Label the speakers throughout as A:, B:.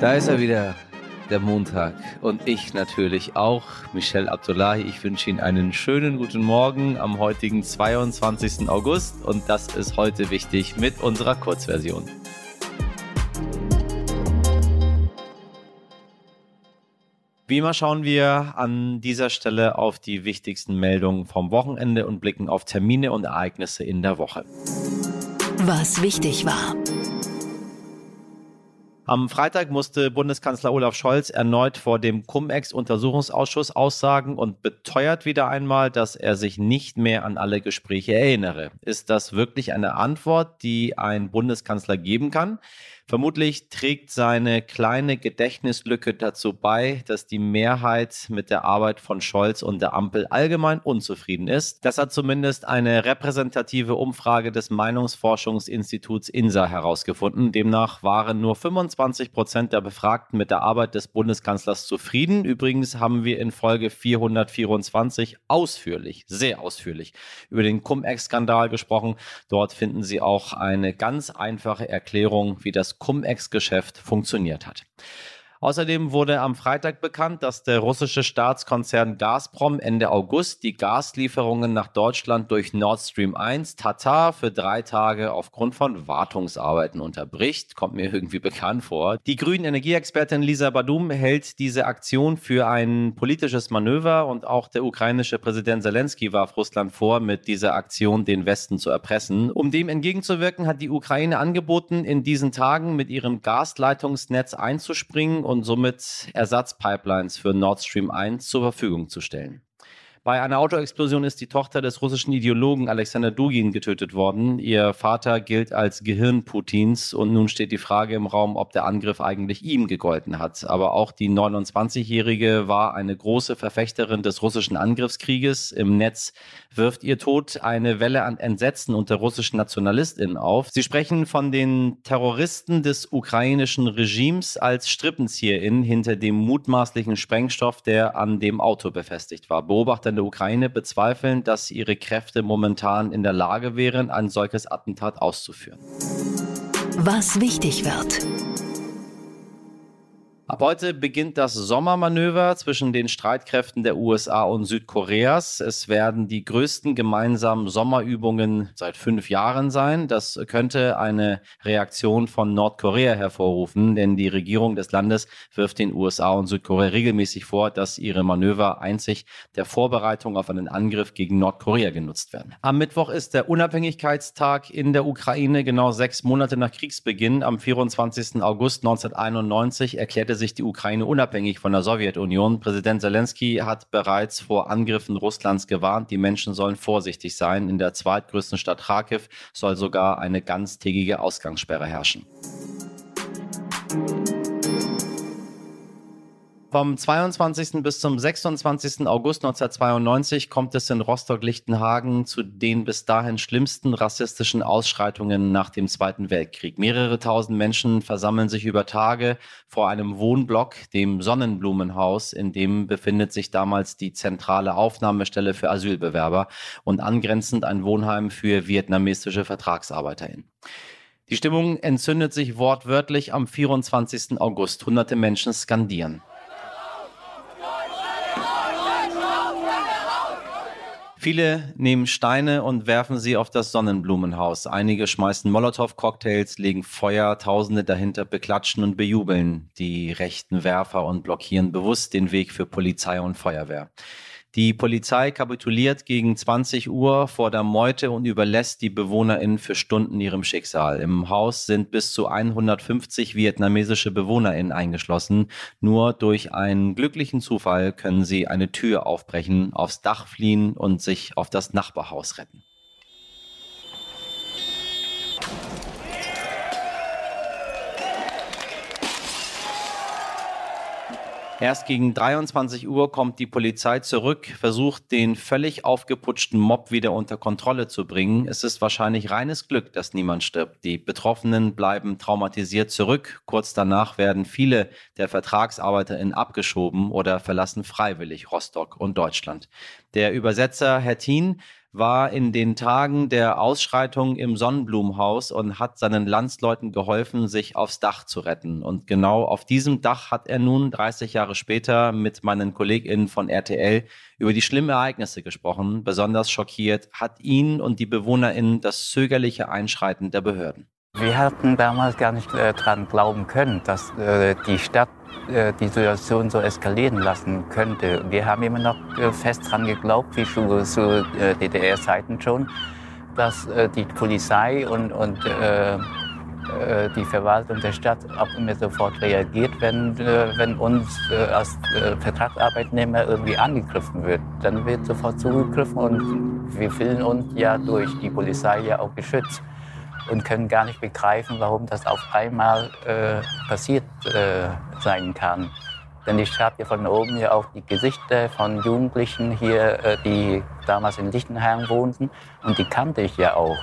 A: Da ist er wieder, der Montag. Und ich natürlich auch, Michel Abdullahi. Ich wünsche Ihnen einen schönen guten Morgen am heutigen 22. August. Und das ist heute wichtig mit unserer Kurzversion. Wie immer schauen wir an dieser Stelle auf die wichtigsten Meldungen vom Wochenende und blicken auf Termine und Ereignisse in der Woche.
B: Was wichtig war.
A: Am Freitag musste Bundeskanzler Olaf Scholz erneut vor dem Cum-Ex-Untersuchungsausschuss aussagen und beteuert wieder einmal, dass er sich nicht mehr an alle Gespräche erinnere. Ist das wirklich eine Antwort, die ein Bundeskanzler geben kann? Vermutlich trägt seine kleine Gedächtnislücke dazu bei, dass die Mehrheit mit der Arbeit von Scholz und der Ampel allgemein unzufrieden ist. Das hat zumindest eine repräsentative Umfrage des Meinungsforschungsinstituts INSA herausgefunden. Demnach waren nur 25 Prozent der Befragten mit der Arbeit des Bundeskanzlers zufrieden. Übrigens haben wir in Folge 424 ausführlich, sehr ausführlich über den Cum-Ex-Skandal gesprochen. Dort finden Sie auch eine ganz einfache Erklärung, wie das Cum-Ex-Geschäft funktioniert hat. Außerdem wurde am Freitag bekannt, dass der russische Staatskonzern Gazprom Ende August die Gaslieferungen nach Deutschland durch Nord Stream 1 Tatar für drei Tage aufgrund von Wartungsarbeiten unterbricht. Kommt mir irgendwie bekannt vor. Die grünen Energieexpertin Lisa Badum hält diese Aktion für ein politisches Manöver und auch der ukrainische Präsident Zelensky warf Russland vor, mit dieser Aktion den Westen zu erpressen. Um dem entgegenzuwirken, hat die Ukraine angeboten, in diesen Tagen mit ihrem Gasleitungsnetz einzuspringen und somit Ersatzpipelines für Nord Stream 1 zur Verfügung zu stellen. Bei einer Autoexplosion ist die Tochter des russischen Ideologen Alexander Dugin getötet worden. Ihr Vater gilt als Gehirn Putins und nun steht die Frage im Raum, ob der Angriff eigentlich ihm gegolten hat. Aber auch die 29-Jährige war eine große Verfechterin des russischen Angriffskrieges. Im Netz wirft ihr Tod eine Welle an Entsetzen unter russischen NationalistInnen auf. Sie sprechen von den Terroristen des ukrainischen Regimes als StrippenzieherInnen hinter dem mutmaßlichen Sprengstoff, der an dem Auto befestigt war. Beobachter der Ukraine bezweifeln, dass ihre Kräfte momentan in der Lage wären, ein solches Attentat auszuführen.
B: Was wichtig wird.
A: Ab heute beginnt das Sommermanöver zwischen den Streitkräften der USA und Südkoreas. Es werden die größten gemeinsamen Sommerübungen seit fünf Jahren sein. Das könnte eine Reaktion von Nordkorea hervorrufen, denn die Regierung des Landes wirft den USA und Südkorea regelmäßig vor, dass ihre Manöver einzig der Vorbereitung auf einen Angriff gegen Nordkorea genutzt werden. Am Mittwoch ist der Unabhängigkeitstag in der Ukraine, genau sechs Monate nach Kriegsbeginn. Am 24. August 1991 erklärte sich die Ukraine unabhängig von der Sowjetunion. Präsident Zelensky hat bereits vor Angriffen Russlands gewarnt. Die Menschen sollen vorsichtig sein. In der zweitgrößten Stadt Kharkiv soll sogar eine ganztägige Ausgangssperre herrschen. Vom 22. bis zum 26. August 1992 kommt es in Rostock-Lichtenhagen zu den bis dahin schlimmsten rassistischen Ausschreitungen nach dem Zweiten Weltkrieg. Mehrere tausend Menschen versammeln sich über Tage vor einem Wohnblock, dem Sonnenblumenhaus, in dem befindet sich damals die zentrale Aufnahmestelle für Asylbewerber und angrenzend ein Wohnheim für vietnamesische VertragsarbeiterInnen. Die Stimmung entzündet sich wortwörtlich am 24. August. Hunderte Menschen skandieren. Viele nehmen Steine und werfen sie auf das Sonnenblumenhaus. Einige schmeißen Molotow-Cocktails, legen Feuer, Tausende dahinter beklatschen und bejubeln die rechten Werfer und blockieren bewusst den Weg für Polizei und Feuerwehr. Die Polizei kapituliert gegen 20 Uhr vor der Meute und überlässt die BewohnerInnen für Stunden ihrem Schicksal. Im Haus sind bis zu 150 vietnamesische BewohnerInnen eingeschlossen. Nur durch einen glücklichen Zufall können sie eine Tür aufbrechen, aufs Dach fliehen und sich auf das Nachbarhaus retten. Erst gegen 23 Uhr kommt die Polizei zurück, versucht den völlig aufgeputschten Mob wieder unter Kontrolle zu bringen. Es ist wahrscheinlich reines Glück, dass niemand stirbt. Die Betroffenen bleiben traumatisiert zurück. Kurz danach werden viele der VertragsarbeiterInnen abgeschoben oder verlassen freiwillig Rostock und Deutschland. Der Übersetzer Herr Thien war in den Tagen der Ausschreitung im Sonnenblumenhaus und hat seinen Landsleuten geholfen, sich aufs Dach zu retten. Und genau auf diesem Dach hat er nun 30 Jahre später mit meinen KollegInnen von RTL über die schlimmen Ereignisse gesprochen. Besonders schockiert hat ihn und die BewohnerInnen das zögerliche Einschreiten der Behörden.
C: Wir hatten damals gar nicht äh, daran glauben können, dass äh, die Stadt äh, die Situation so eskalieren lassen könnte. Wir haben immer noch äh, fest daran geglaubt, wie schon zu äh, DDR-Zeiten schon, dass die Polizei und, und die Verwaltung der Stadt auch immer sofort reagiert, wenn, wenn uns als Vertragsarbeitnehmer irgendwie angegriffen wird. Dann wird sofort zugegriffen und wir fühlen uns ja durch die Polizei ja auch geschützt und können gar nicht begreifen, warum das auf einmal äh, passiert äh, sein kann. Denn ich habe ja von oben ja auch die Gesichter von Jugendlichen hier, äh, die damals in Lichtenheim wohnten, und die kannte ich ja auch.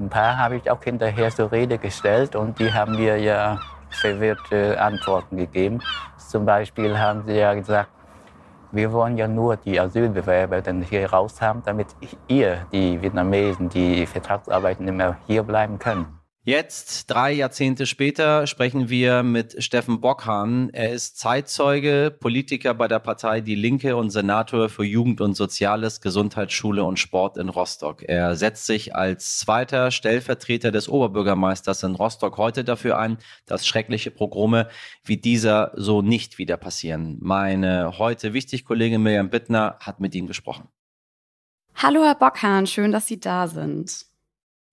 C: Ein paar habe ich auch hinterher zur Rede gestellt und die haben mir ja verwirrte Antworten gegeben. Zum Beispiel haben sie ja gesagt, wir wollen ja nur die Asylbewerber dann hier raus haben, damit ihr, die Vietnamesen, die Vertragsarbeitnehmer, hier bleiben können.
A: Jetzt, drei Jahrzehnte später, sprechen wir mit Steffen Bockhahn. Er ist Zeitzeuge, Politiker bei der Partei Die Linke und Senator für Jugend und Soziales, Gesundheit, Schule und Sport in Rostock. Er setzt sich als zweiter Stellvertreter des Oberbürgermeisters in Rostock heute dafür ein, dass schreckliche Progrome wie dieser so nicht wieder passieren. Meine heute wichtig Kollegin Mirjam Bittner hat mit ihm gesprochen.
D: Hallo Herr Bockhahn, schön, dass Sie da sind.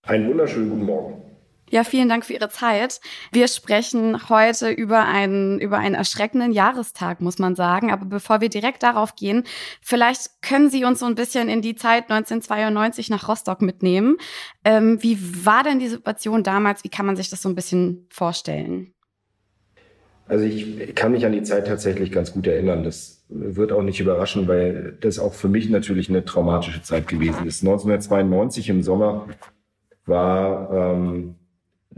E: Einen wunderschönen guten Morgen.
D: Ja, vielen Dank für Ihre Zeit. Wir sprechen heute über einen, über einen erschreckenden Jahrestag, muss man sagen. Aber bevor wir direkt darauf gehen, vielleicht können Sie uns so ein bisschen in die Zeit 1992 nach Rostock mitnehmen. Ähm, wie war denn die Situation damals? Wie kann man sich das so ein bisschen vorstellen?
E: Also ich kann mich an die Zeit tatsächlich ganz gut erinnern. Das wird auch nicht überraschen, weil das auch für mich natürlich eine traumatische Zeit gewesen ist. 1992 im Sommer war ähm,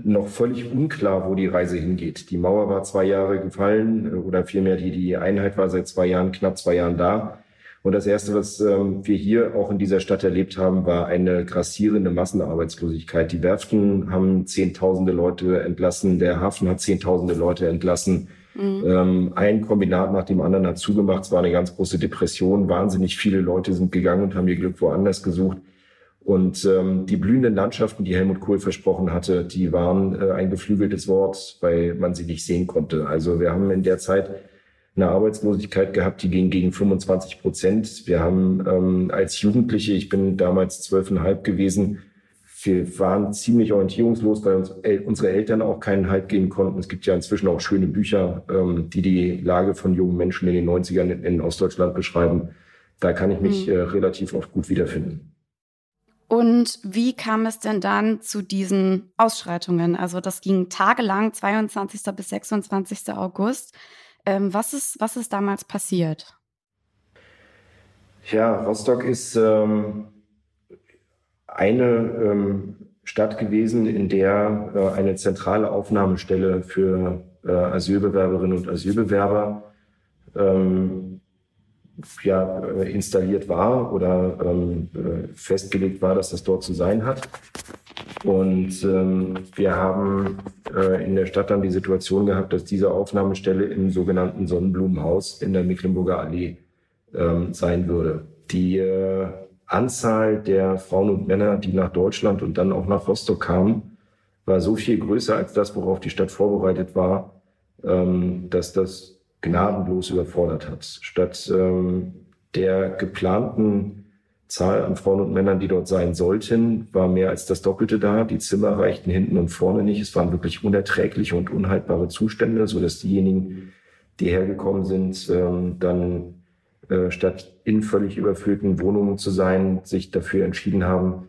E: noch völlig unklar, wo die Reise hingeht. Die Mauer war zwei Jahre gefallen äh, oder vielmehr die, die Einheit war seit zwei Jahren, knapp zwei Jahren da. Und das Erste, was ähm, wir hier auch in dieser Stadt erlebt haben, war eine grassierende Massenarbeitslosigkeit. Die Werften haben Zehntausende Leute entlassen, der Hafen hat Zehntausende Leute entlassen. Mhm. Ähm, ein Kombinat nach dem anderen hat zugemacht. Es war eine ganz große Depression. Wahnsinnig viele Leute sind gegangen und haben ihr Glück woanders gesucht. Und ähm, die blühenden Landschaften, die Helmut Kohl versprochen hatte, die waren äh, ein geflügeltes Wort, weil man sie nicht sehen konnte. Also wir haben in der Zeit eine Arbeitslosigkeit gehabt, die ging gegen 25 Prozent. Wir haben ähm, als Jugendliche, ich bin damals zwölfeinhalb gewesen, wir waren ziemlich orientierungslos, weil uns el unsere Eltern auch keinen Halt geben konnten. Es gibt ja inzwischen auch schöne Bücher, ähm, die die Lage von jungen Menschen in den 90ern in, in Ostdeutschland beschreiben. Da kann ich mich mhm. äh, relativ oft gut wiederfinden.
D: Und wie kam es denn dann zu diesen Ausschreitungen? Also das ging tagelang, 22. bis 26. August. Ähm, was, ist, was ist damals passiert?
E: Ja, Rostock ist ähm, eine ähm, Stadt gewesen, in der äh, eine zentrale Aufnahmestelle für äh, Asylbewerberinnen und Asylbewerber ähm, ja, äh, installiert war oder ähm, äh, festgelegt war, dass das dort zu sein hat. Und ähm, wir haben äh, in der Stadt dann die Situation gehabt, dass diese Aufnahmestelle im sogenannten Sonnenblumenhaus in der Mecklenburger Allee ähm, sein würde. Die äh, Anzahl der Frauen und Männer, die nach Deutschland und dann auch nach Rostock kamen, war so viel größer als das, worauf die Stadt vorbereitet war, ähm, dass das gnadenlos überfordert hat. Statt ähm, der geplanten Zahl an Frauen und Männern, die dort sein sollten, war mehr als das Doppelte da. Die Zimmer reichten hinten und vorne nicht. Es waren wirklich unerträgliche und unhaltbare Zustände, so dass diejenigen, die hergekommen sind, ähm, dann äh, statt in völlig überfüllten Wohnungen zu sein, sich dafür entschieden haben,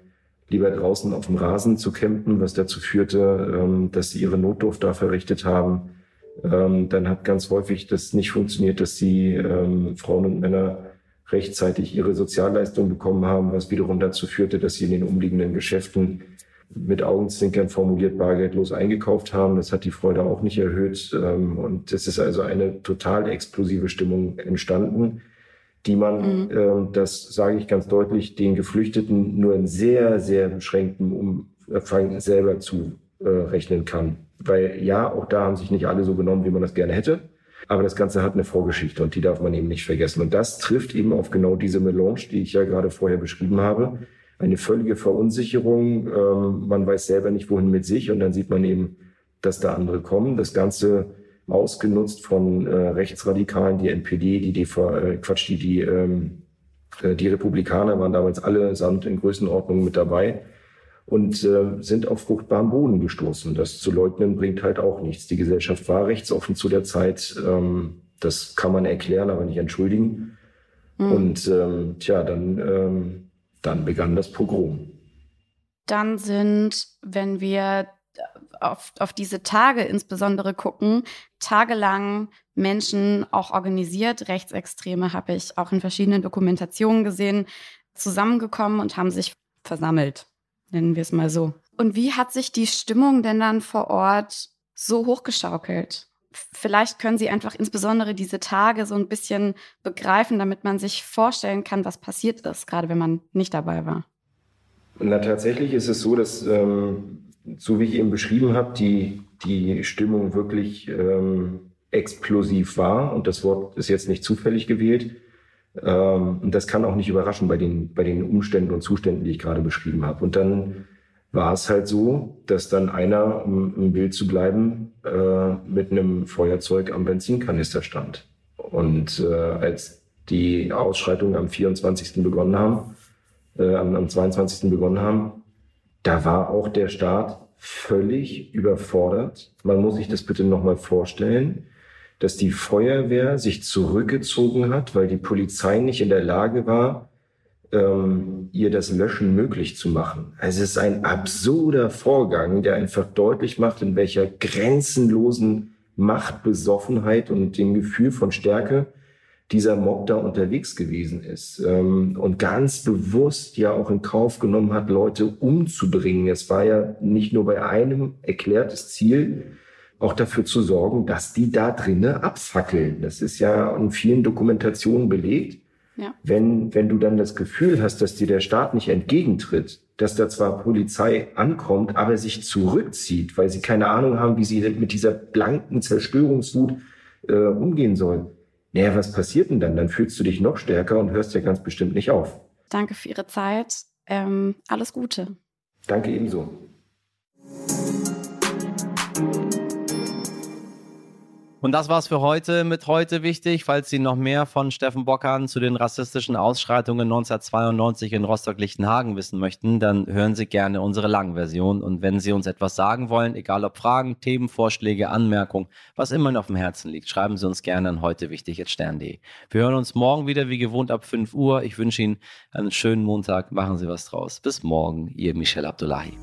E: lieber draußen auf dem Rasen zu campen, was dazu führte, ähm, dass sie ihre Notdurft da verrichtet haben ähm, dann hat ganz häufig das nicht funktioniert, dass die ähm, Frauen und Männer rechtzeitig ihre Sozialleistung bekommen haben, was wiederum dazu führte, dass sie in den umliegenden Geschäften mit Augenzwinkern formuliert bargeldlos eingekauft haben. Das hat die Freude auch nicht erhöht. Ähm, und es ist also eine total explosive Stimmung entstanden, die man, mhm. äh, das sage ich ganz deutlich, den Geflüchteten nur in sehr, sehr beschränktem Umfang selber zurechnen äh, kann. Weil ja, auch da haben sich nicht alle so genommen, wie man das gerne hätte. Aber das Ganze hat eine Vorgeschichte und die darf man eben nicht vergessen. Und das trifft eben auf genau diese Melange, die ich ja gerade vorher beschrieben habe. Eine völlige Verunsicherung. Ähm, man weiß selber nicht, wohin mit sich. Und dann sieht man eben, dass da andere kommen. Das Ganze ausgenutzt von äh, Rechtsradikalen, die NPD, die DV, äh, Quatsch, die, die, ähm, äh, die Republikaner waren damals alle samt in Größenordnung mit dabei und äh, sind auf fruchtbaren Boden gestoßen. Das zu leugnen bringt halt auch nichts. Die Gesellschaft war rechtsoffen zu der Zeit. Ähm, das kann man erklären, aber nicht entschuldigen. Mhm. Und ähm, tja, dann, ähm, dann begann das Pogrom.
D: Dann sind, wenn wir auf, auf diese Tage insbesondere gucken, tagelang Menschen auch organisiert, Rechtsextreme habe ich auch in verschiedenen Dokumentationen gesehen, zusammengekommen und haben sich versammelt, nennen wir es mal so. Und wie hat sich die Stimmung denn dann vor Ort so hochgeschaukelt? Vielleicht können Sie einfach insbesondere diese Tage so ein bisschen begreifen, damit man sich vorstellen kann, was passiert ist, gerade wenn man nicht dabei war.
E: Na, tatsächlich ist es so, dass ähm, so wie ich eben beschrieben habe, die, die Stimmung wirklich ähm, explosiv war. Und das Wort ist jetzt nicht zufällig gewählt. Ähm, und das kann auch nicht überraschen bei den, bei den Umständen und Zuständen, die ich gerade beschrieben habe. Und dann war es halt so, dass dann einer, um im Bild zu bleiben, äh, mit einem Feuerzeug am Benzinkanister stand. Und äh, als die Ausschreitungen am 24. begonnen haben, äh, am, am 22. begonnen haben, da war auch der Staat völlig überfordert. Man muss sich das bitte nochmal vorstellen, dass die Feuerwehr sich zurückgezogen hat, weil die Polizei nicht in der Lage war, ähm, ihr das Löschen möglich zu machen. Also es ist ein absurder Vorgang, der einfach deutlich macht, in welcher grenzenlosen Machtbesoffenheit und dem Gefühl von Stärke dieser Mob da unterwegs gewesen ist ähm, und ganz bewusst ja auch in Kauf genommen hat, Leute umzubringen. Es war ja nicht nur bei einem erklärtes Ziel, auch dafür zu sorgen, dass die da drinnen abfackeln. Das ist ja in vielen Dokumentationen belegt. Ja. Wenn, wenn du dann das Gefühl hast, dass dir der Staat nicht entgegentritt, dass da zwar Polizei ankommt, aber sich zurückzieht, weil sie keine Ahnung haben, wie sie mit dieser blanken Zerstörungswut äh, umgehen sollen, naja, was passiert denn dann? Dann fühlst du dich noch stärker und hörst ja ganz bestimmt nicht auf.
D: Danke für Ihre Zeit. Ähm, alles Gute.
E: Danke ebenso.
A: Und das war's für heute mit heute wichtig. Falls Sie noch mehr von Steffen Bockern zu den rassistischen Ausschreitungen 1992 in Rostock-Lichtenhagen wissen möchten, dann hören Sie gerne unsere Langversion. Und wenn Sie uns etwas sagen wollen, egal ob Fragen, Themenvorschläge, Anmerkungen, was immer Ihnen auf dem Herzen liegt, schreiben Sie uns gerne an heute wichtig stern.de. Wir hören uns morgen wieder wie gewohnt ab 5 Uhr. Ich wünsche Ihnen einen schönen Montag. Machen Sie was draus. Bis morgen, Ihr Michel Abdullahi.